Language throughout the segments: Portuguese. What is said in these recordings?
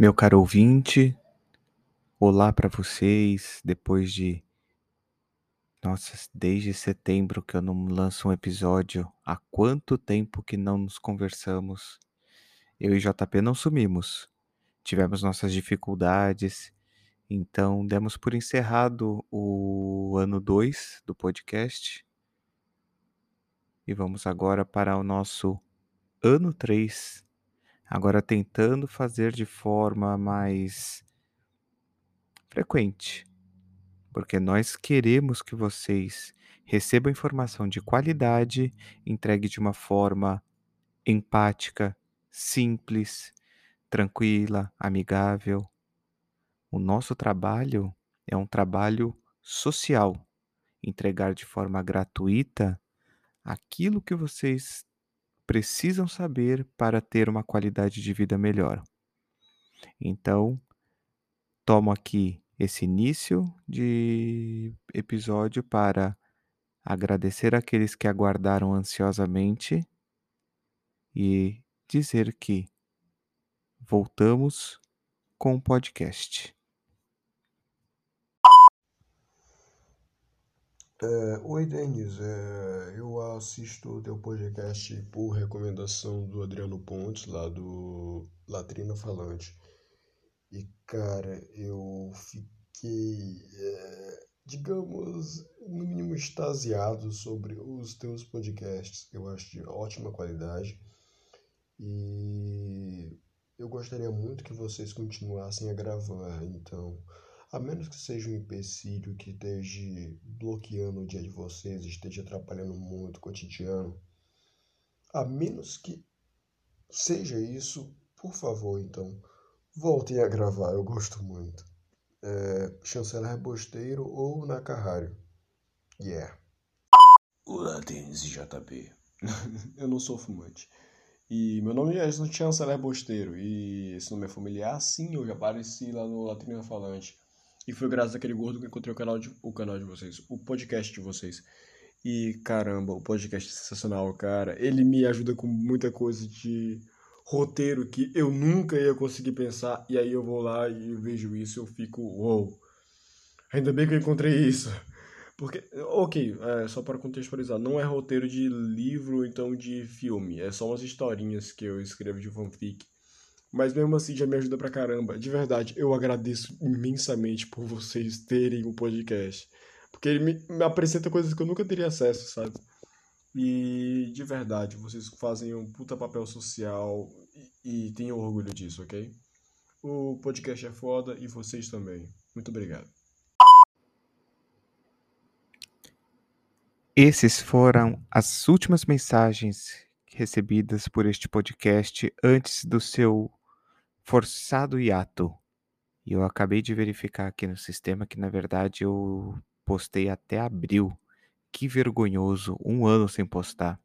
Meu caro ouvinte, olá para vocês. Depois de. Nossa, desde setembro que eu não lanço um episódio. Há quanto tempo que não nos conversamos? Eu e JP não sumimos. Tivemos nossas dificuldades. Então, demos por encerrado o ano 2 do podcast. E vamos agora para o nosso ano 3 agora tentando fazer de forma mais frequente, porque nós queremos que vocês recebam informação de qualidade, entregue de uma forma empática, simples, tranquila, amigável. O nosso trabalho é um trabalho social, entregar de forma gratuita aquilo que vocês precisam saber para ter uma qualidade de vida melhor. Então, tomo aqui esse início de episódio para agradecer aqueles que aguardaram ansiosamente e dizer que voltamos com o podcast. É, oi, Denis. É, eu assisto o teu podcast por recomendação do Adriano Pontes, lá do Latrina Falante. E, cara, eu fiquei, é, digamos, no mínimo extasiado sobre os teus podcasts. Eu acho de ótima qualidade. E eu gostaria muito que vocês continuassem a gravar. Então. A menos que seja um empecilho que esteja bloqueando o dia de vocês, esteja atrapalhando muito o cotidiano, a menos que seja isso, por favor, então, voltem a gravar, eu gosto muito. É, Chanceler Bosteiro ou Nakahari. Yeah. Olá, Denis JB. eu não sou fumante. E meu nome é Chanceler Bosteiro. E esse nome é familiar? Sim, eu já apareci lá no Latrina Falante. E foi graças àquele gordo que eu encontrei o canal de, o canal de vocês, o podcast de vocês. E caramba, o podcast é sensacional, cara. Ele me ajuda com muita coisa de roteiro que eu nunca ia conseguir pensar. E aí eu vou lá e vejo isso, eu fico, uou. Ainda bem que eu encontrei isso. Porque, ok, é, só para contextualizar, não é roteiro de livro, então de filme. É só umas historinhas que eu escrevo de fanfic. Mas mesmo assim já me ajuda pra caramba. De verdade, eu agradeço imensamente por vocês terem o um podcast. Porque ele me, me apresenta coisas que eu nunca teria acesso, sabe? E de verdade, vocês fazem um puta papel social e, e tenho orgulho disso, ok? O podcast é foda e vocês também. Muito obrigado. Esses foram as últimas mensagens recebidas por este podcast antes do seu forçado hiato. E eu acabei de verificar aqui no sistema que, na verdade, eu postei até abril. Que vergonhoso, um ano sem postar.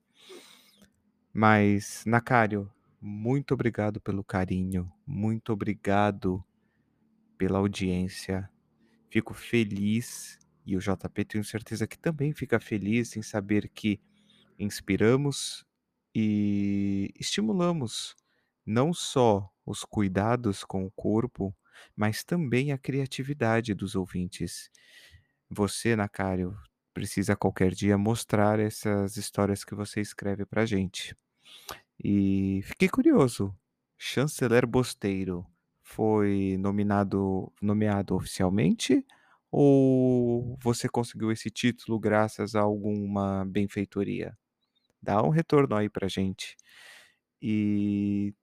Mas, Nakário, muito obrigado pelo carinho, muito obrigado pela audiência. Fico feliz e o JP tenho certeza que também fica feliz em saber que inspiramos e estimulamos não só os cuidados com o corpo, mas também a criatividade dos ouvintes. Você, Nakário, precisa qualquer dia mostrar essas histórias que você escreve para gente. E fiquei curioso. Chanceler Bosteiro foi nominado, nomeado oficialmente ou você conseguiu esse título graças a alguma benfeitoria? Dá um retorno aí pra gente. E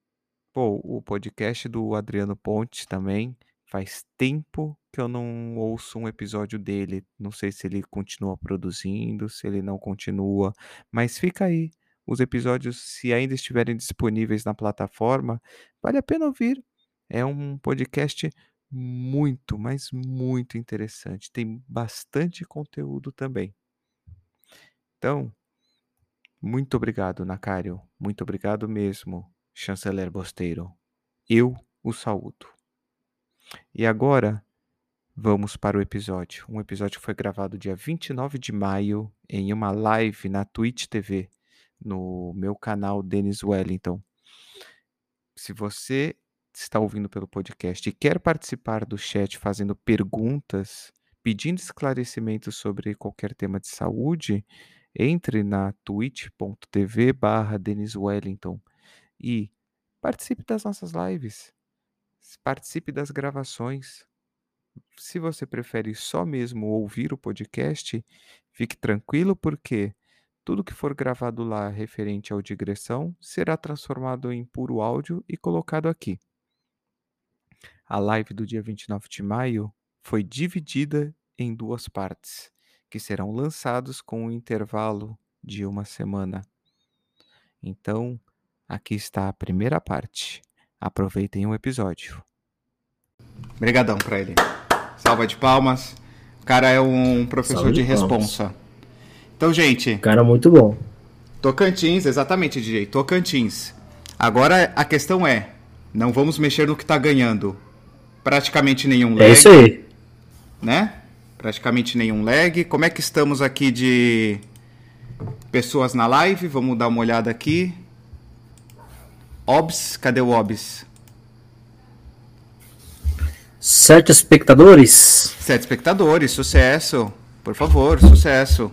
Pô, o podcast do Adriano Pontes também, faz tempo que eu não ouço um episódio dele. Não sei se ele continua produzindo, se ele não continua, mas fica aí. Os episódios, se ainda estiverem disponíveis na plataforma, vale a pena ouvir. É um podcast muito, mas muito interessante. Tem bastante conteúdo também. Então, muito obrigado, Nakário. Muito obrigado mesmo chanceler Bosteiro. Eu o saúdo. E agora vamos para o episódio. Um episódio que foi gravado dia 29 de maio em uma live na Twitch TV, no meu canal Denis Wellington. Se você está ouvindo pelo podcast e quer participar do chat fazendo perguntas, pedindo esclarecimentos sobre qualquer tema de saúde, entre na twitch.tv barra Wellington e participe das nossas lives, participe das gravações. Se você prefere só mesmo ouvir o podcast, fique tranquilo porque tudo que for gravado lá referente ao digressão será transformado em puro áudio e colocado aqui. A live do dia 29 de maio foi dividida em duas partes, que serão lançados com um intervalo de uma semana. Então, aqui está a primeira parte. Aproveitem o episódio. Obrigadão para ele. Salva de palmas. O cara é um professor Salve de, de responsa. Então, gente. Cara, muito bom. Tocantins, exatamente, DJ. Tocantins. Agora a questão é: não vamos mexer no que tá ganhando. Praticamente nenhum lag. É isso aí. Né? Praticamente nenhum lag. Como é que estamos aqui de pessoas na live? Vamos dar uma olhada aqui. Obs, cadê o Obs? Sete espectadores. Sete espectadores, sucesso. Por favor, sucesso.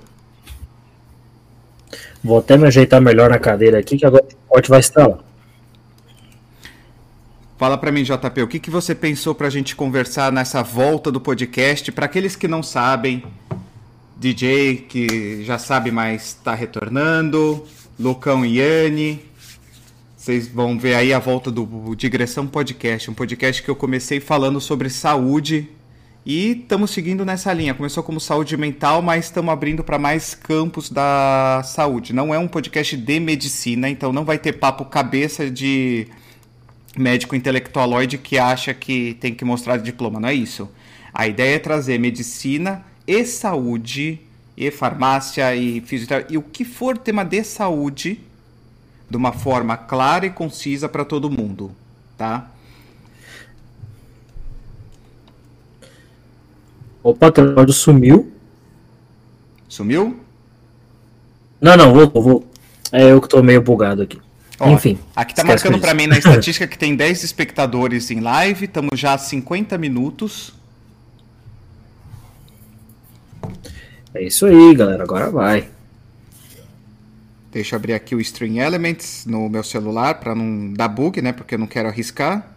Vou até me ajeitar melhor na cadeira aqui, que agora o corte vai estar lá. Fala para mim, JP, o que, que você pensou para a gente conversar nessa volta do podcast? Para aqueles que não sabem, DJ que já sabe, mas está retornando, Lucão e Yane. Vocês vão ver aí a volta do Digressão Podcast, um podcast que eu comecei falando sobre saúde e estamos seguindo nessa linha. Começou como saúde mental, mas estamos abrindo para mais campos da saúde. Não é um podcast de medicina, então não vai ter papo cabeça de médico intelectualoide que acha que tem que mostrar diploma. Não é isso. A ideia é trazer medicina e saúde, e farmácia e fisioterapia, e o que for tema de saúde, de uma forma clara e concisa para todo mundo, tá? Opa, o áudio sumiu. Sumiu? Não, não, vou, vou. É eu que tô meio bugado aqui. Ó, Enfim. Aqui tá marcando para mim na estatística que tem 10 espectadores em live, estamos já a 50 minutos. É isso aí, galera, agora vai. Deixa eu abrir aqui o String Elements no meu celular para não dar bug, né? Porque eu não quero arriscar.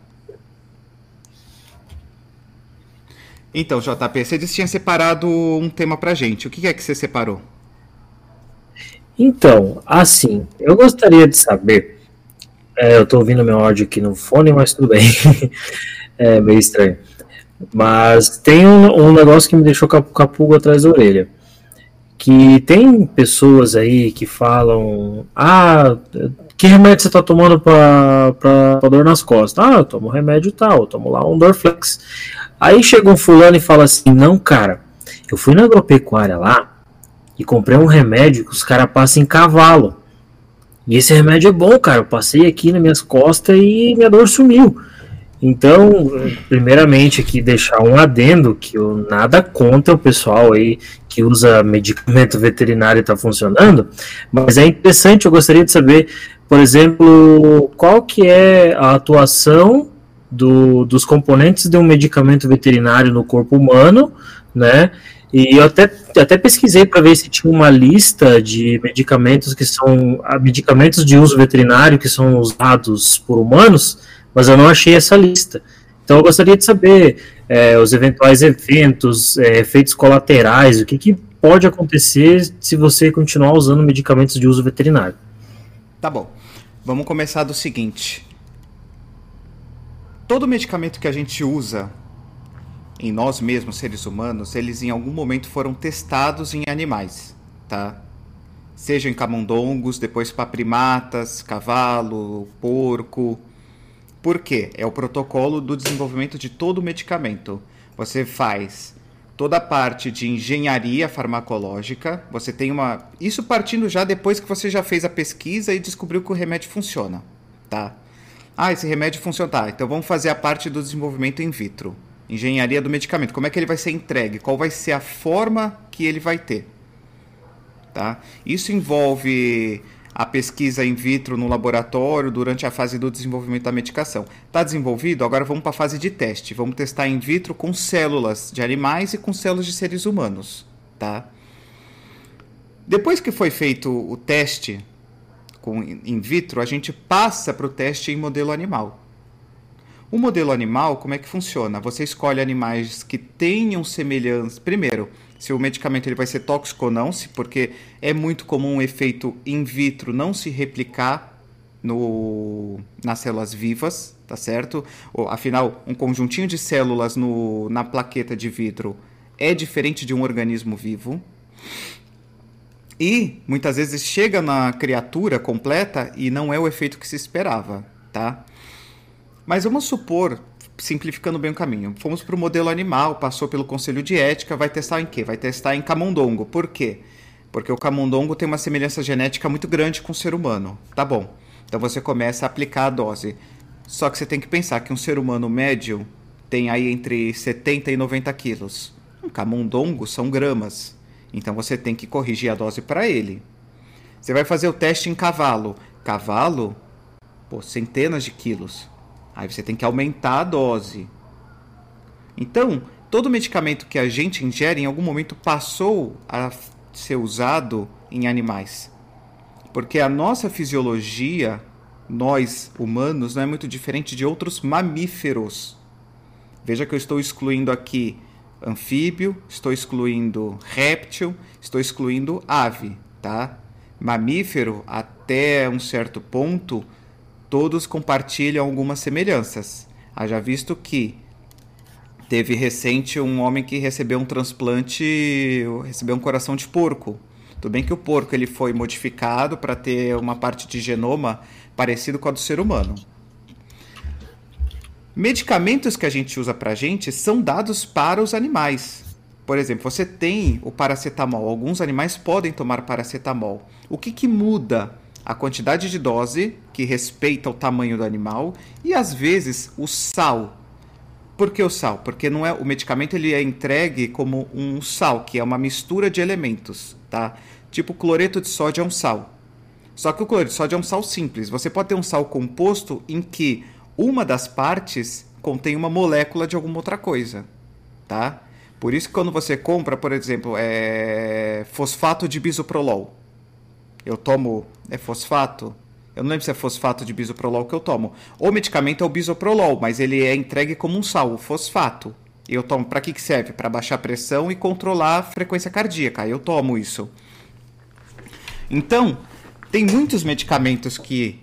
Então, JP, você disse que tinha separado um tema pra gente. O que é que você separou? Então, assim, eu gostaria de saber. É, eu tô ouvindo meu áudio aqui no fone, mas tudo bem. é meio estranho. Mas tem um, um negócio que me deixou com a pulga atrás da orelha. Que tem pessoas aí que falam: Ah, que remédio você está tomando para dor nas costas? Ah, eu tomo remédio tal, eu tomo lá um Dorflex. Aí chega um fulano e fala assim: Não, cara, eu fui na agropecuária lá e comprei um remédio que os caras passam em cavalo. E esse remédio é bom, cara. Eu passei aqui nas minhas costas e minha dor sumiu. Então, primeiramente aqui deixar um adendo que eu nada contra o pessoal aí que usa medicamento veterinário está funcionando, mas é interessante, eu gostaria de saber, por exemplo, qual que é a atuação do, dos componentes de um medicamento veterinário no corpo humano, né? E eu até, até pesquisei para ver se tinha uma lista de medicamentos que são ah, medicamentos de uso veterinário que são usados por humanos, mas eu não achei essa lista. Então eu gostaria de saber é, os eventuais eventos, é, efeitos colaterais, o que, que pode acontecer se você continuar usando medicamentos de uso veterinário. Tá bom. Vamos começar do seguinte todo medicamento que a gente usa em nós mesmos, seres humanos, eles em algum momento foram testados em animais, tá? Seja em camundongos, depois para primatas, cavalo, porco. Por quê? É o protocolo do desenvolvimento de todo medicamento. Você faz toda a parte de engenharia farmacológica, você tem uma. Isso partindo já depois que você já fez a pesquisa e descobriu que o remédio funciona, tá? Ah, esse remédio funciona. Tá, então vamos fazer a parte do desenvolvimento in vitro. Engenharia do medicamento. Como é que ele vai ser entregue? Qual vai ser a forma que ele vai ter? Tá? Isso envolve a pesquisa in vitro no laboratório durante a fase do desenvolvimento da medicação. Está desenvolvido, agora vamos para a fase de teste. Vamos testar in vitro com células de animais e com células de seres humanos, tá? Depois que foi feito o teste com in vitro, a gente passa para o teste em modelo animal. O modelo animal, como é que funciona? Você escolhe animais que tenham semelhança. Primeiro, se o medicamento ele vai ser tóxico ou não, se, porque é muito comum o efeito in vitro não se replicar no, nas células vivas, tá certo? Ou, afinal, um conjuntinho de células no, na plaqueta de vidro é diferente de um organismo vivo. E muitas vezes chega na criatura completa e não é o efeito que se esperava, tá? Mas vamos supor simplificando bem o caminho. Fomos para o modelo animal, passou pelo conselho de ética, vai testar em quê? Vai testar em camundongo. Por quê? Porque o camundongo tem uma semelhança genética muito grande com o ser humano. Tá bom. Então você começa a aplicar a dose. Só que você tem que pensar que um ser humano médio tem aí entre 70 e 90 quilos. Um camundongo são gramas. Então você tem que corrigir a dose para ele. Você vai fazer o teste em cavalo. Cavalo, pô, centenas de quilos. Aí você tem que aumentar a dose. Então, todo medicamento que a gente ingere em algum momento passou a ser usado em animais. Porque a nossa fisiologia, nós humanos, não é muito diferente de outros mamíferos. Veja que eu estou excluindo aqui anfíbio, estou excluindo réptil, estou excluindo ave, tá? Mamífero, até um certo ponto, todos compartilham algumas semelhanças. Haja visto que teve recente um homem que recebeu um transplante, recebeu um coração de porco. Tudo bem que o porco ele foi modificado para ter uma parte de genoma parecido com a do ser humano. Medicamentos que a gente usa para a gente são dados para os animais. Por exemplo, você tem o paracetamol. Alguns animais podem tomar paracetamol. O que, que muda a quantidade de dose, que respeita o tamanho do animal, e às vezes o sal. Por que o sal? Porque não é o medicamento ele é entregue como um sal, que é uma mistura de elementos, tá? Tipo cloreto de sódio é um sal. Só que o cloreto de sódio é um sal simples. Você pode ter um sal composto em que uma das partes contém uma molécula de alguma outra coisa, tá? Por isso que quando você compra, por exemplo, é... fosfato de bisoprolol, eu tomo é fosfato. Eu não lembro se é fosfato de bisoprolol que eu tomo. O medicamento é o bisoprolol, mas ele é entregue como um sal, o fosfato. Eu tomo para que, que serve? Para baixar a pressão e controlar a frequência cardíaca. Eu tomo isso. Então, tem muitos medicamentos que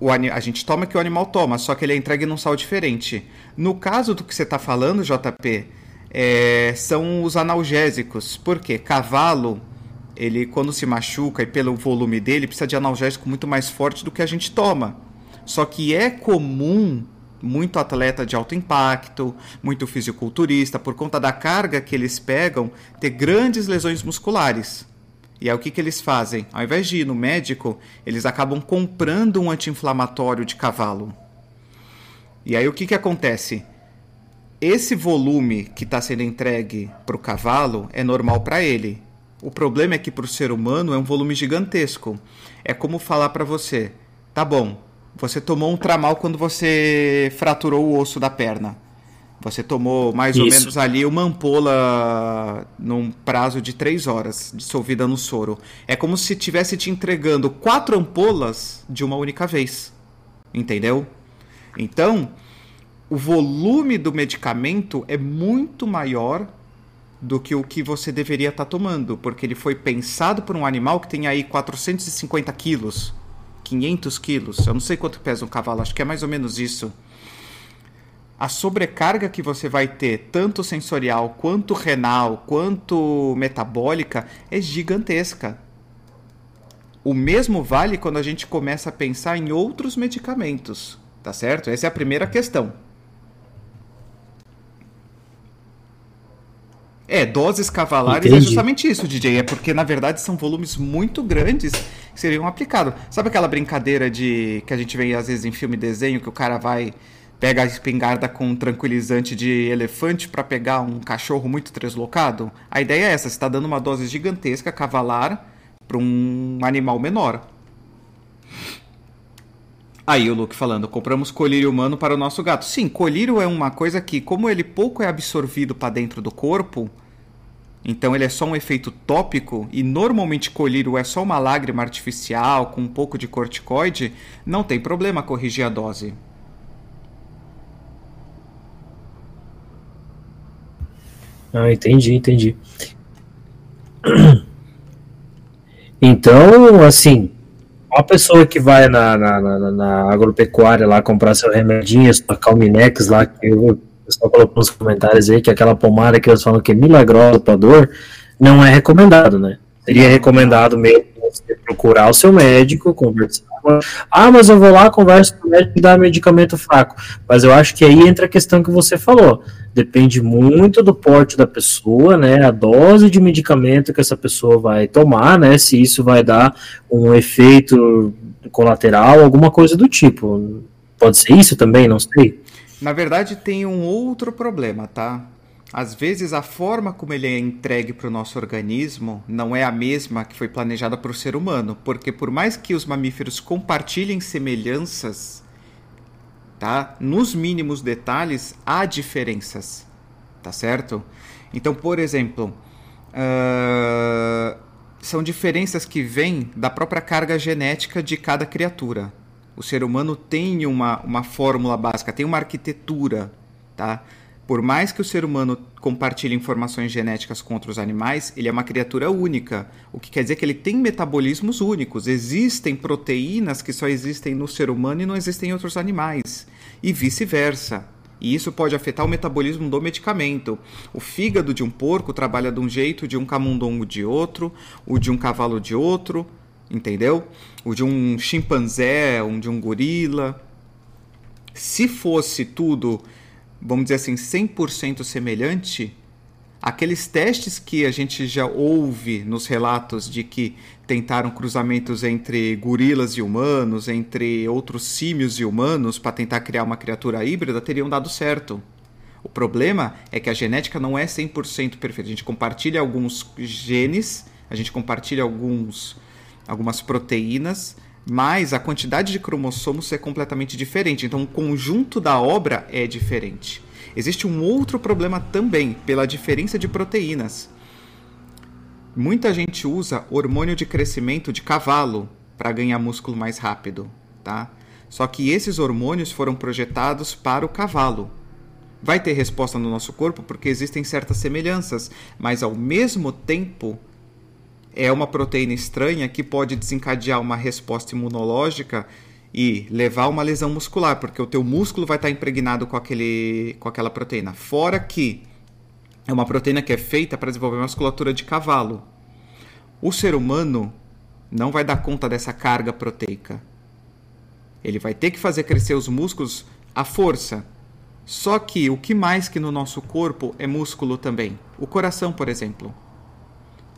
o, a gente toma que o animal toma, só que ele é entregue num sal diferente. No caso do que você está falando, JP, é, são os analgésicos. Por quê? Cavalo ele quando se machuca e pelo volume dele precisa de analgésico muito mais forte do que a gente toma. Só que é comum muito atleta de alto impacto, muito fisiculturista, por conta da carga que eles pegam, ter grandes lesões musculares. E aí o que, que eles fazem? Ao invés de ir no médico, eles acabam comprando um anti-inflamatório de cavalo. E aí o que, que acontece? Esse volume que está sendo entregue para o cavalo é normal para ele. O problema é que para o ser humano é um volume gigantesco. É como falar para você: tá bom, você tomou um tramal quando você fraturou o osso da perna. Você tomou mais Isso. ou menos ali uma ampola num prazo de três horas, dissolvida no soro. É como se tivesse te entregando quatro ampolas de uma única vez. Entendeu? Então, o volume do medicamento é muito maior do que o que você deveria estar tá tomando, porque ele foi pensado por um animal que tem aí 450 quilos, 500 quilos, eu não sei quanto pesa um cavalo, acho que é mais ou menos isso. A sobrecarga que você vai ter, tanto sensorial, quanto renal, quanto metabólica, é gigantesca. O mesmo vale quando a gente começa a pensar em outros medicamentos, tá certo? Essa é a primeira questão. É, doses cavalares é Entendi. é justamente isso, DJ. É porque, na verdade, são volumes muito grandes que seriam aplicados. Sabe aquela brincadeira de que a gente vê às vezes em filme e desenho, que o cara vai, pega a espingarda com um tranquilizante de elefante para pegar um cachorro muito deslocado? A ideia é essa, você está dando uma dose gigantesca, cavalar, para um animal menor. Aí o Luke falando, compramos colírio humano para o nosso gato. Sim, colírio é uma coisa que, como ele pouco é absorvido para dentro do corpo, então ele é só um efeito tópico, e normalmente colírio é só uma lágrima artificial com um pouco de corticoide, não tem problema corrigir a dose. Ah, entendi, entendi. Então, assim, uma pessoa que vai na, na, na, na agropecuária lá comprar seu remedinho, sua Calminex lá, que o pessoal colocou nos comentários aí, que aquela pomada que eles falam que é milagrosa para dor, não é recomendado, né? Seria recomendado mesmo você procurar o seu médico, conversar. Ah, mas eu vou lá, converso com o médico e dá medicamento fraco. Mas eu acho que aí entra a questão que você falou. Depende muito do porte da pessoa, né? A dose de medicamento que essa pessoa vai tomar, né? Se isso vai dar um efeito colateral, alguma coisa do tipo. Pode ser isso também, não sei. Na verdade, tem um outro problema, tá? Às vezes a forma como ele é entregue para o nosso organismo não é a mesma que foi planejada para o ser humano, porque por mais que os mamíferos compartilhem semelhanças, tá? Nos mínimos detalhes há diferenças, tá certo? Então, por exemplo, uh, são diferenças que vêm da própria carga genética de cada criatura. O ser humano tem uma, uma fórmula básica, tem uma arquitetura, tá? Por mais que o ser humano compartilhe informações genéticas com outros animais, ele é uma criatura única, o que quer dizer que ele tem metabolismos únicos. Existem proteínas que só existem no ser humano e não existem em outros animais, e vice-versa. E isso pode afetar o metabolismo do medicamento. O fígado de um porco trabalha de um jeito, de um camundongo de outro, o de um cavalo de outro, entendeu? O de um chimpanzé, um de um gorila. Se fosse tudo vamos dizer assim, 100% semelhante, aqueles testes que a gente já ouve nos relatos de que tentaram cruzamentos entre gorilas e humanos, entre outros símios e humanos para tentar criar uma criatura híbrida, teriam dado certo. O problema é que a genética não é 100% perfeita. A gente compartilha alguns genes, a gente compartilha alguns, algumas proteínas, mas a quantidade de cromossomos é completamente diferente. Então, o conjunto da obra é diferente. Existe um outro problema também, pela diferença de proteínas. Muita gente usa hormônio de crescimento de cavalo para ganhar músculo mais rápido, tá? Só que esses hormônios foram projetados para o cavalo. Vai ter resposta no nosso corpo porque existem certas semelhanças, mas ao mesmo tempo é uma proteína estranha que pode desencadear uma resposta imunológica e levar uma lesão muscular, porque o teu músculo vai estar impregnado com, aquele, com aquela proteína. Fora que é uma proteína que é feita para desenvolver musculatura de cavalo. O ser humano não vai dar conta dessa carga proteica. Ele vai ter que fazer crescer os músculos à força. Só que o que mais que no nosso corpo é músculo também? O coração, por exemplo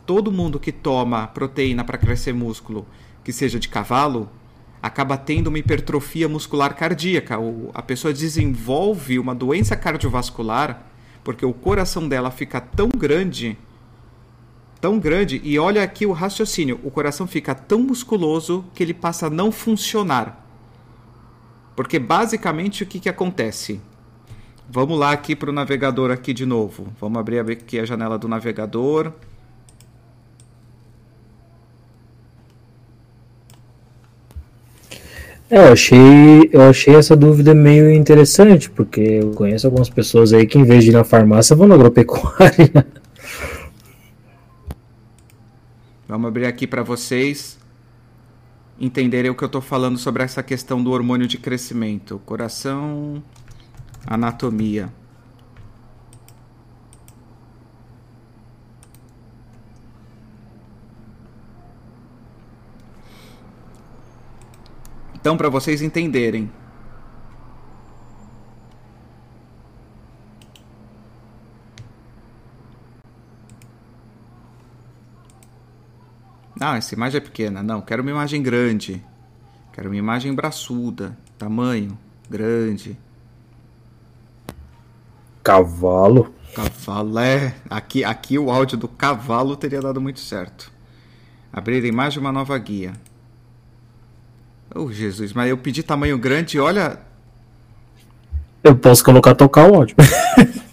todo mundo que toma proteína para crescer músculo, que seja de cavalo, acaba tendo uma hipertrofia muscular cardíaca. O, a pessoa desenvolve uma doença cardiovascular porque o coração dela fica tão grande, tão grande, e olha aqui o raciocínio: o coração fica tão musculoso que ele passa a não funcionar. Porque basicamente o que, que acontece? Vamos lá aqui para o navegador aqui de novo. Vamos abrir aqui a janela do navegador. É, eu achei, eu achei essa dúvida meio interessante, porque eu conheço algumas pessoas aí que em vez de ir na farmácia vão na agropecuária. Vamos abrir aqui para vocês entenderem o que eu estou falando sobre essa questão do hormônio de crescimento. Coração, anatomia. Então, para vocês entenderem. Ah, essa imagem é pequena. Não, quero uma imagem grande. Quero uma imagem braçuda. Tamanho grande. Cavalo. Cavalo, é. Aqui, aqui o áudio do cavalo teria dado muito certo. Abrir a imagem uma nova guia. Oh, Jesus, mas eu pedi tamanho grande e olha. Eu posso colocar tocar o ódio.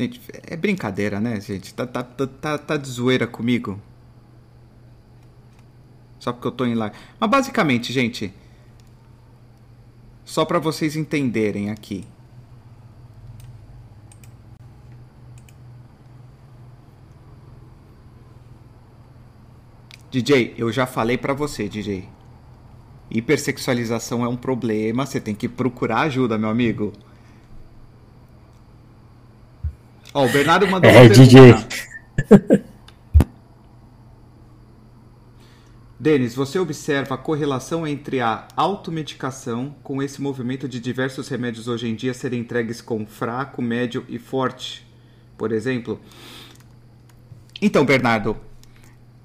Gente, é brincadeira, né, gente? Tá, tá, tá, tá de zoeira comigo? Só porque eu tô em live. Mas basicamente, gente, só para vocês entenderem aqui. DJ, eu já falei para você, DJ. Hipersexualização é um problema, você tem que procurar ajuda, meu amigo. Ó, o Bernardo mandou É, DJ. Denis, você observa a correlação entre a automedicação com esse movimento de diversos remédios hoje em dia serem entregues com fraco, médio e forte, por exemplo? Então, Bernardo,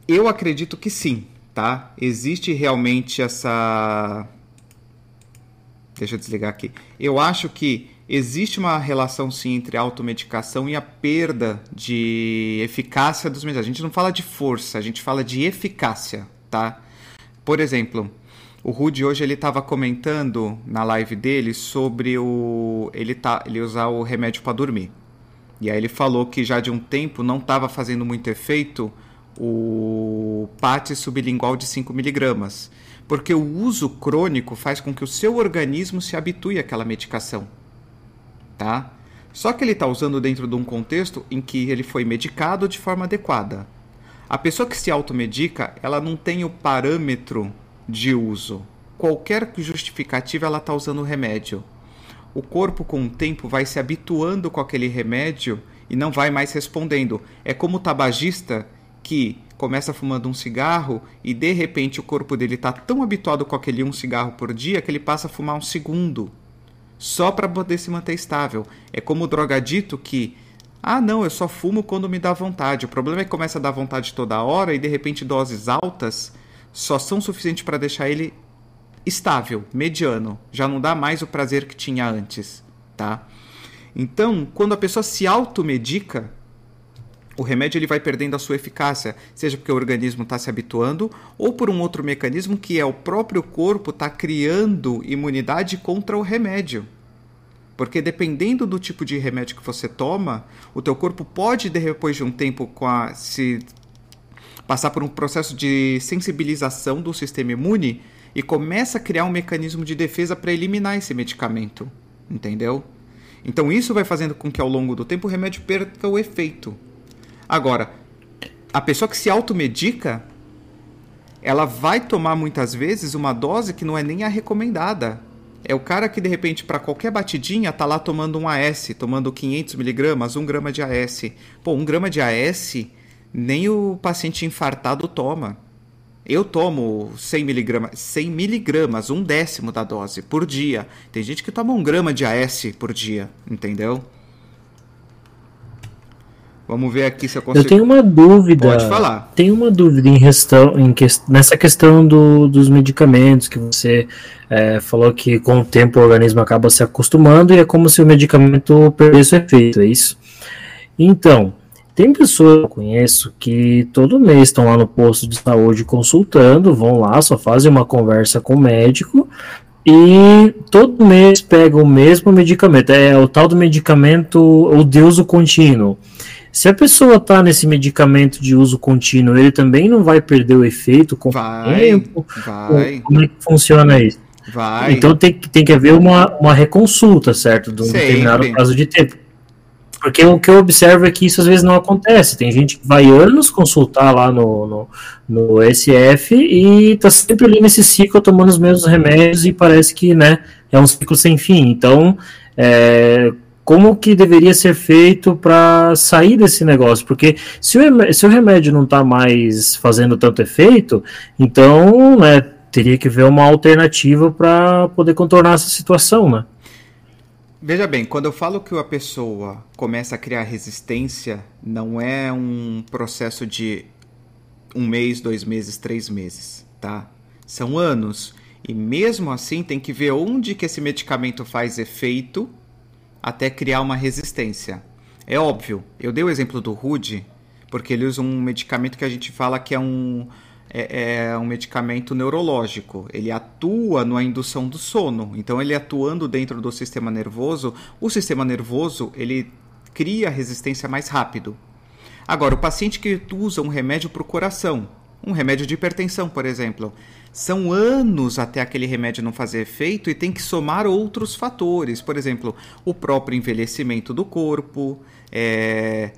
eu acredito que sim, tá? Existe realmente essa. Deixa eu desligar aqui. Eu acho que existe uma relação sim entre a automedicação e a perda de eficácia dos medicamentos. A gente não fala de força, a gente fala de eficácia, tá? Por exemplo, o Rudy hoje ele estava comentando na live dele sobre o ele tá ele usar o remédio para dormir. E aí ele falou que já de um tempo não estava fazendo muito efeito o PAT sublingual de 5 miligramas, porque o uso crônico faz com que o seu organismo se habitue àquela medicação tá? Só que ele está usando dentro de um contexto em que ele foi medicado de forma adequada. A pessoa que se automedica, ela não tem o parâmetro de uso. Qualquer justificativa, ela está usando o remédio. O corpo, com o tempo, vai se habituando com aquele remédio e não vai mais respondendo. É como o tabagista que começa fumando um cigarro e de repente o corpo dele está tão habituado com aquele um cigarro por dia que ele passa a fumar um segundo só para poder se manter estável. É como o drogadito que ah, não, eu só fumo quando me dá vontade. O problema é que começa a dar vontade toda hora e de repente doses altas só são suficientes para deixar ele estável, mediano. Já não dá mais o prazer que tinha antes, tá? Então, quando a pessoa se automedica, o remédio ele vai perdendo a sua eficácia, seja porque o organismo está se habituando ou por um outro mecanismo que é o próprio corpo está criando imunidade contra o remédio. Porque dependendo do tipo de remédio que você toma, o teu corpo pode depois de um tempo com a, se passar por um processo de sensibilização do sistema imune e começa a criar um mecanismo de defesa para eliminar esse medicamento, entendeu? Então isso vai fazendo com que ao longo do tempo o remédio perca o efeito. Agora, a pessoa que se automedica, ela vai tomar muitas vezes uma dose que não é nem a recomendada. É o cara que de repente para qualquer batidinha tá lá tomando um AS, tomando 500 miligramas, 1 grama de AS. Pô, 1 grama de AS nem o paciente infartado toma. Eu tomo 100 miligramas, 100 miligramas, um décimo da dose por dia. Tem gente que toma um grama de AS por dia, entendeu? Vamos ver aqui se eu consigo. Eu tenho uma dúvida. Pode falar. Tem uma dúvida em questão, em que, nessa questão do, dos medicamentos que você é, falou que com o tempo o organismo acaba se acostumando e é como se o medicamento perdesse o efeito, é isso? Então, tem pessoas que eu conheço que todo mês estão lá no posto de saúde consultando, vão lá, só fazem uma conversa com o médico e todo mês pegam o mesmo medicamento. É o tal do medicamento, o de uso contínuo. Se a pessoa está nesse medicamento de uso contínuo, ele também não vai perder o efeito com vai, o tempo? Vai. Como é que funciona isso? Vai. Então tem, tem que haver uma, uma reconsulta, certo? De um Sempre. determinado prazo de tempo. Porque o que eu observo é que isso às vezes não acontece. Tem gente que vai anos consultar lá no, no, no SF e tá sempre ali nesse ciclo tomando os mesmos remédios e parece que né, é um ciclo sem fim. Então, é, como que deveria ser feito para sair desse negócio? Porque se o, remédio, se o remédio não está mais fazendo tanto efeito, então né, teria que ver uma alternativa para poder contornar essa situação, né? Veja bem, quando eu falo que a pessoa começa a criar resistência, não é um processo de um mês, dois meses, três meses, tá? São anos. E mesmo assim tem que ver onde que esse medicamento faz efeito até criar uma resistência. É óbvio. Eu dei o exemplo do Rude porque ele usa um medicamento que a gente fala que é um é, é, um medicamento neurológico. Ele atua na indução do sono. Então, ele atuando dentro do sistema nervoso, o sistema nervoso ele cria resistência mais rápido. Agora, o paciente que usa um remédio para o coração, um remédio de hipertensão, por exemplo, são anos até aquele remédio não fazer efeito e tem que somar outros fatores, por exemplo, o próprio envelhecimento do corpo, é,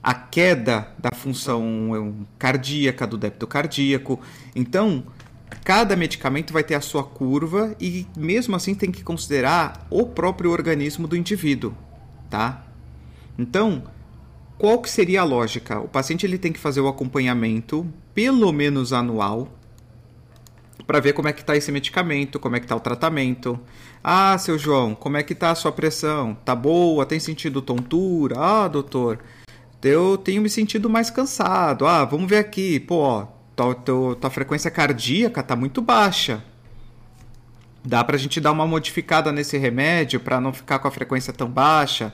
a queda da função cardíaca, do débito cardíaco. Então, cada medicamento vai ter a sua curva e mesmo assim tem que considerar o próprio organismo do indivíduo, tá? Então, qual que seria a lógica? O paciente ele tem que fazer o acompanhamento pelo menos anual para ver como é que está esse medicamento, como é que está o tratamento. Ah, seu João, como é que está a sua pressão? Tá boa? Tem sentido tontura? Ah, doutor, eu tenho me sentido mais cansado. Ah, vamos ver aqui, pô, ó, tua, tua, tua frequência cardíaca tá muito baixa. Dá pra gente dar uma modificada nesse remédio para não ficar com a frequência tão baixa.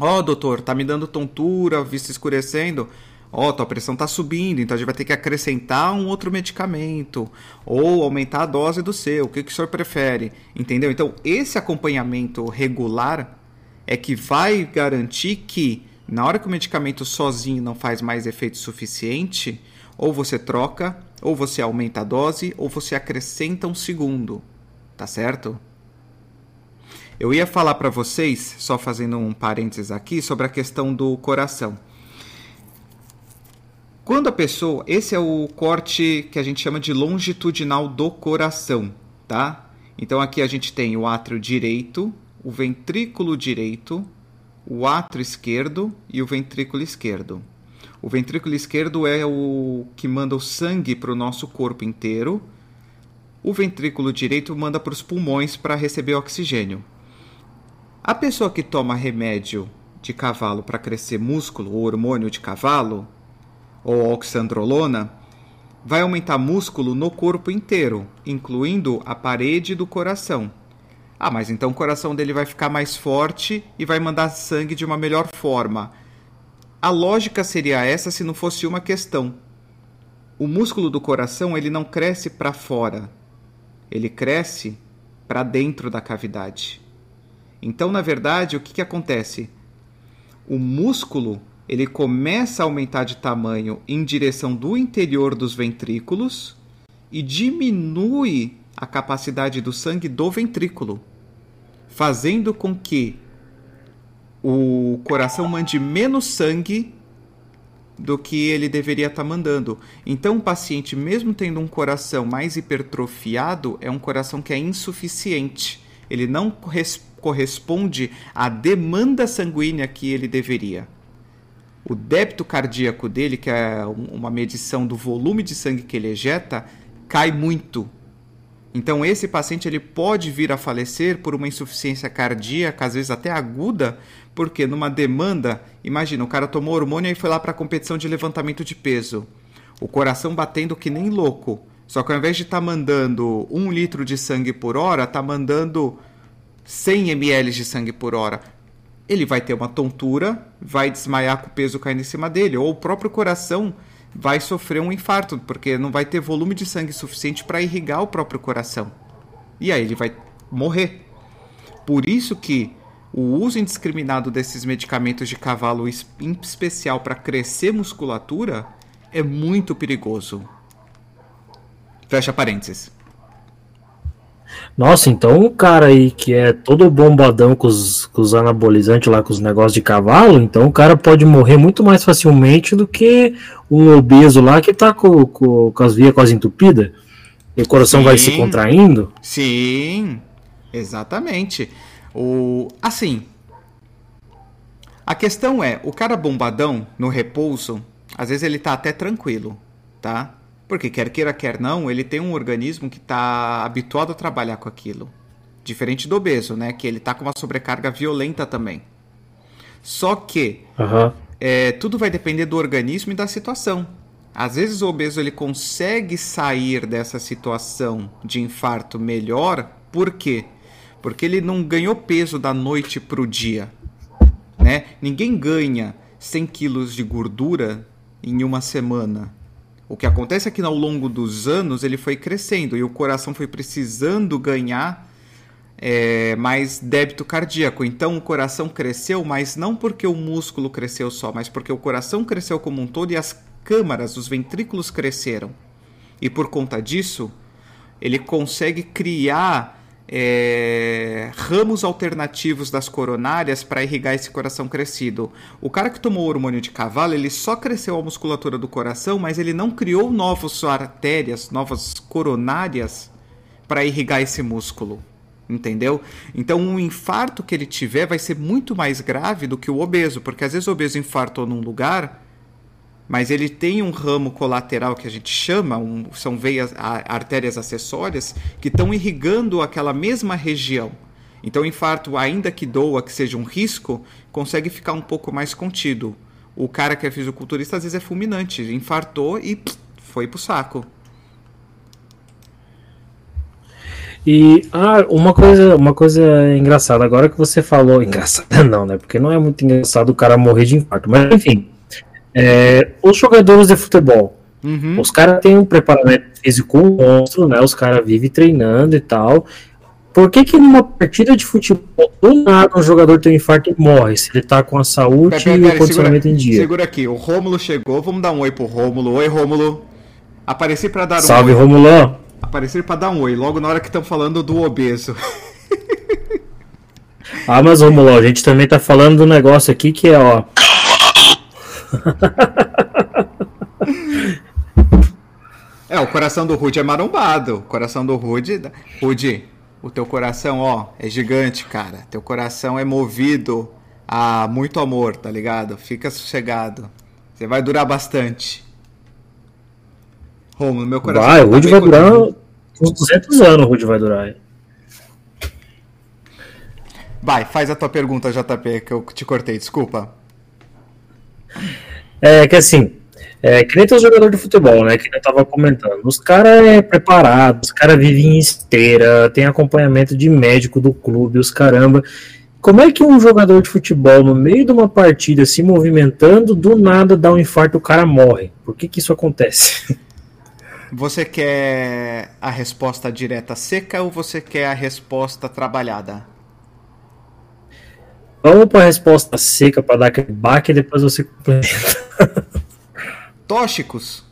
Ó, oh, doutor, tá me dando tontura, vista escurecendo. Ó, oh, tua pressão tá subindo, então a gente vai ter que acrescentar um outro medicamento ou aumentar a dose do seu. O que, que o senhor prefere? Entendeu? Então, esse acompanhamento regular é que vai garantir que na hora que o medicamento sozinho não faz mais efeito suficiente, ou você troca, ou você aumenta a dose, ou você acrescenta um segundo. Tá certo? Eu ia falar para vocês, só fazendo um parênteses aqui, sobre a questão do coração. Quando a pessoa, esse é o corte que a gente chama de longitudinal do coração, tá? Então aqui a gente tem o átrio direito, o ventrículo direito, o átrio esquerdo e o ventrículo esquerdo. O ventrículo esquerdo é o que manda o sangue para o nosso corpo inteiro. O ventrículo direito manda para os pulmões para receber oxigênio. A pessoa que toma remédio de cavalo para crescer músculo, ou hormônio de cavalo, ou oxandrolona, vai aumentar músculo no corpo inteiro, incluindo a parede do coração. Ah, mas então o coração dele vai ficar mais forte e vai mandar sangue de uma melhor forma. A lógica seria essa se não fosse uma questão. O músculo do coração ele não cresce para fora, ele cresce para dentro da cavidade. Então, na verdade, o que, que acontece? O músculo ele começa a aumentar de tamanho em direção do interior dos ventrículos e diminui a capacidade do sangue do ventrículo, fazendo com que o coração mande menos sangue do que ele deveria estar tá mandando. Então, o paciente, mesmo tendo um coração mais hipertrofiado, é um coração que é insuficiente. Ele não corresponde à demanda sanguínea que ele deveria. O débito cardíaco dele, que é uma medição do volume de sangue que ele ejeta, cai muito então esse paciente ele pode vir a falecer por uma insuficiência cardíaca, às vezes até aguda, porque numa demanda, imagina, o cara tomou hormônio e foi lá para a competição de levantamento de peso. O coração batendo que nem louco. Só que ao invés de estar tá mandando um litro de sangue por hora, está mandando 100 ml de sangue por hora. Ele vai ter uma tontura, vai desmaiar com o peso caindo em cima dele, ou o próprio coração vai sofrer um infarto, porque não vai ter volume de sangue suficiente para irrigar o próprio coração. E aí ele vai morrer. Por isso que o uso indiscriminado desses medicamentos de cavalo, em especial para crescer musculatura, é muito perigoso. Fecha parênteses. Nossa, então o cara aí que é todo bombadão com os, com os anabolizantes lá, com os negócios de cavalo, então o cara pode morrer muito mais facilmente do que um obeso lá que tá com, com, com as vias quase entupidas. E o coração Sim. vai se contraindo. Sim, exatamente. O, assim, a questão é, o cara bombadão no repouso, às vezes ele tá até tranquilo, tá? Porque quer queira, quer não, ele tem um organismo que está habituado a trabalhar com aquilo. Diferente do obeso, né? Que ele está com uma sobrecarga violenta também. Só que uhum. é, tudo vai depender do organismo e da situação. Às vezes o obeso ele consegue sair dessa situação de infarto melhor, por quê? Porque ele não ganhou peso da noite para o dia. né? Ninguém ganha 100 quilos de gordura em uma semana. O que acontece é que ao longo dos anos ele foi crescendo e o coração foi precisando ganhar é, mais débito cardíaco. Então o coração cresceu, mas não porque o músculo cresceu só, mas porque o coração cresceu como um todo e as câmaras, os ventrículos cresceram. E por conta disso, ele consegue criar é, ramos alternativos das coronárias para irrigar esse coração crescido. O cara que tomou hormônio de cavalo, ele só cresceu a musculatura do coração, mas ele não criou novas artérias, novas coronárias para irrigar esse músculo. Entendeu? Então, um infarto que ele tiver vai ser muito mais grave do que o obeso, porque às vezes o obeso infartou num lugar mas ele tem um ramo colateral que a gente chama, um, são veias, artérias acessórias, que estão irrigando aquela mesma região. Então, o infarto, ainda que doa, que seja um risco, consegue ficar um pouco mais contido. O cara que é fisiculturista, às vezes, é fulminante. Infartou e pff, foi pro saco. E ah, uma coisa, uma coisa engraçada, agora que você falou, engraçada não, né? Porque não é muito engraçado o cara morrer de infarto, mas enfim, é, os jogadores de futebol, uhum. os caras têm um preparamento físico monstro, né? Os caras vivem treinando e tal. Por que que numa partida de futebol, do nada um jogador tem um infarto e morre? Se ele tá com a saúde pera, pera, pera, e o condicionamento segura, em dia. Segura aqui, o Rômulo chegou, vamos dar um oi pro Rômulo. Oi, Rômulo. Apareci para dar Salve, um oi. Salve, Rômulo. Apareci para dar um oi, logo na hora que estão falando do obeso. ah, mas Rômulo, a gente também tá falando do negócio aqui que é, ó... é, o coração do Rude é marombado. O coração do Rude. Rude, o teu coração, ó, é gigante, cara. Teu coração é movido a muito amor, tá ligado? Fica sossegado. Você vai durar bastante. Romulo, meu coração. Vai, o Rude tá vai durar uns 200 anos. O Rude vai durar. Vai, faz a tua pergunta, JP, que eu te cortei, desculpa. É que assim, é, que nem jogadores de futebol, né? Que eu tava comentando. Os caras é preparados, os caras vivem em esteira, tem acompanhamento de médico do clube, os caramba. Como é que um jogador de futebol, no meio de uma partida, se movimentando, do nada dá um infarto o cara morre? Por que, que isso acontece? Você quer a resposta direta seca ou você quer a resposta trabalhada? Vamos para a resposta seca para dar aquele baque e depois você complementa. Tóxicos.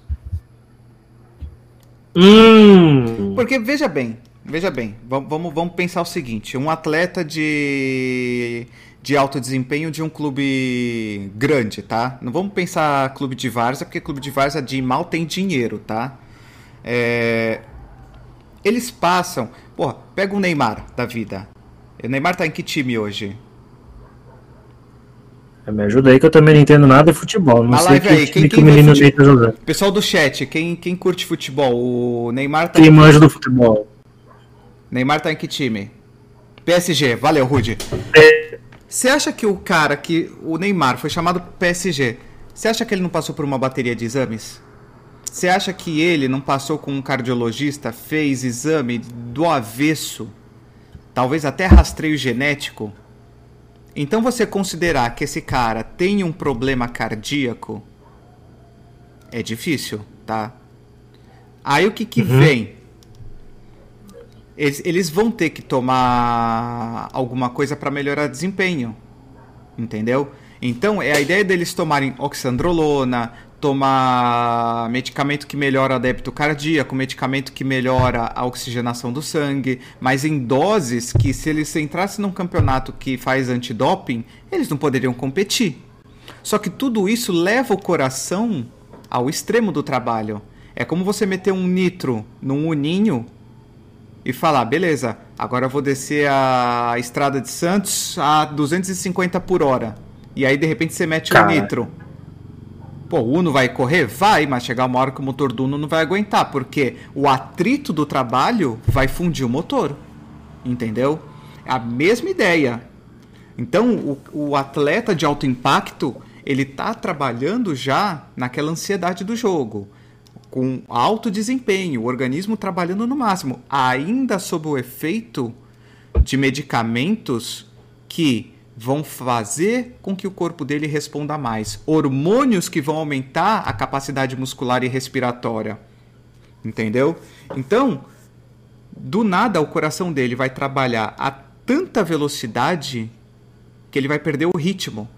Hum. Porque veja bem, veja bem, vamos, vamos pensar o seguinte: um atleta de, de alto desempenho de um clube grande, tá? Não vamos pensar clube de Varsa, porque clube de Varsa de mal tem dinheiro, tá? É, eles passam. Porra, pega o Neymar da vida. O Neymar tá em que time hoje? Me ajuda aí que eu também não entendo nada de futebol. Não a sei que, aí, quem, que o menino fute... tá jogando. Pessoal do chat, quem, quem curte futebol? O Neymar tá Quem manja do futebol? Neymar tá em que time? PSG, valeu, Rude. É. Você acha que o cara que. O Neymar foi chamado PSG. Você acha que ele não passou por uma bateria de exames? Você acha que ele não passou com um cardiologista, fez exame do avesso? Talvez até rastreio genético? Então você considerar que esse cara tem um problema cardíaco é difícil, tá? Aí o que que uhum. vem? Eles, eles vão ter que tomar alguma coisa para melhorar desempenho, entendeu? Então é a ideia deles tomarem oxandrolona, tomar medicamento que melhora o débito cardíaco, medicamento que melhora a oxigenação do sangue, mas em doses que se eles entrassem num campeonato que faz antidoping, eles não poderiam competir. Só que tudo isso leva o coração ao extremo do trabalho. É como você meter um nitro num uninho e falar, beleza, agora eu vou descer a estrada de Santos a 250 por hora. E aí de repente você mete o um nitro Pô, o Uno vai correr? Vai, mas chegar uma hora que o motor do Uno não vai aguentar, porque o atrito do trabalho vai fundir o motor. Entendeu? É a mesma ideia. Então, o, o atleta de alto impacto, ele está trabalhando já naquela ansiedade do jogo, com alto desempenho, o organismo trabalhando no máximo, ainda sob o efeito de medicamentos que vão fazer com que o corpo dele responda mais. Hormônios que vão aumentar a capacidade muscular e respiratória. Entendeu? Então, do nada o coração dele vai trabalhar a tanta velocidade que ele vai perder o ritmo.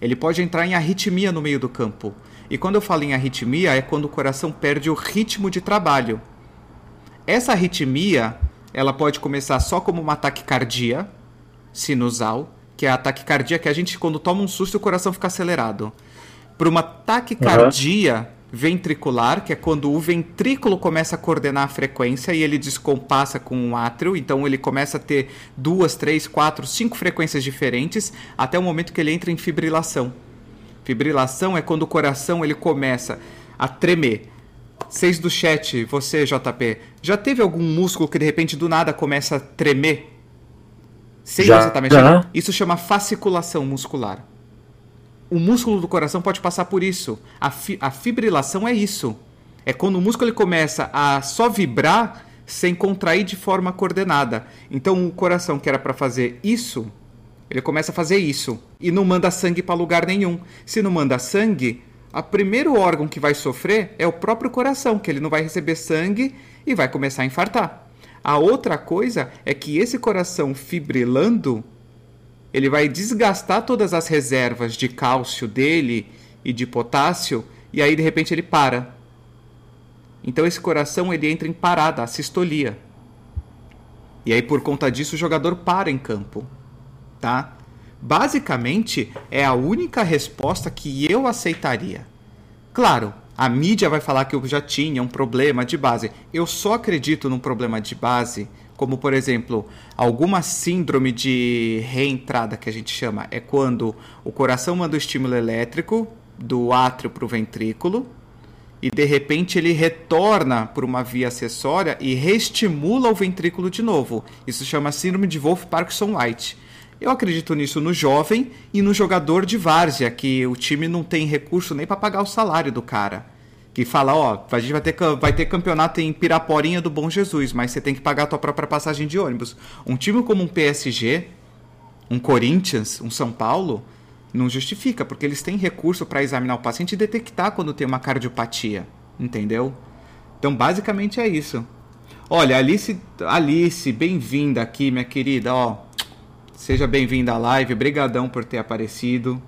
Ele pode entrar em arritmia no meio do campo. E quando eu falo em arritmia, é quando o coração perde o ritmo de trabalho. Essa arritmia, ela pode começar só como uma taquicardia sinusal, que é a taquicardia que a gente, quando toma um susto, o coração fica acelerado. Para uma taquicardia uhum. ventricular, que é quando o ventrículo começa a coordenar a frequência e ele descompassa com o átrio, então ele começa a ter duas, três, quatro, cinco frequências diferentes, até o momento que ele entra em fibrilação. Fibrilação é quando o coração ele começa a tremer. Seis do chat, você, JP, já teve algum músculo que de repente do nada começa a tremer? Já, você tá mexendo? Já. Isso chama fasciculação muscular. O músculo do coração pode passar por isso. A, fi a fibrilação é isso. É quando o músculo ele começa a só vibrar sem contrair de forma coordenada. Então o coração que era para fazer isso, ele começa a fazer isso e não manda sangue para lugar nenhum. Se não manda sangue, o primeiro órgão que vai sofrer é o próprio coração, que ele não vai receber sangue e vai começar a infartar. A outra coisa é que esse coração fibrilando, ele vai desgastar todas as reservas de cálcio dele e de potássio e aí de repente ele para. Então esse coração ele entra em parada, a sistolia. E aí por conta disso o jogador para em campo tá? Basicamente, é a única resposta que eu aceitaria. Claro, a mídia vai falar que eu já tinha um problema de base. Eu só acredito num problema de base, como por exemplo, alguma síndrome de reentrada que a gente chama. É quando o coração manda o estímulo elétrico do átrio para o ventrículo e de repente ele retorna por uma via acessória e reestimula o ventrículo de novo. Isso chama síndrome de Wolff-Parkinson-White. Eu acredito nisso no jovem e no jogador de várzea, que o time não tem recurso nem para pagar o salário do cara. Que fala, ó, a gente vai ter, vai ter campeonato em Piraporinha do Bom Jesus, mas você tem que pagar a tua própria passagem de ônibus. Um time como um PSG, um Corinthians, um São Paulo, não justifica, porque eles têm recurso para examinar o paciente e detectar quando tem uma cardiopatia, entendeu? Então, basicamente é isso. Olha, Alice, Alice, bem-vinda aqui, minha querida, ó. Seja bem-vindo à live, brigadão por ter aparecido.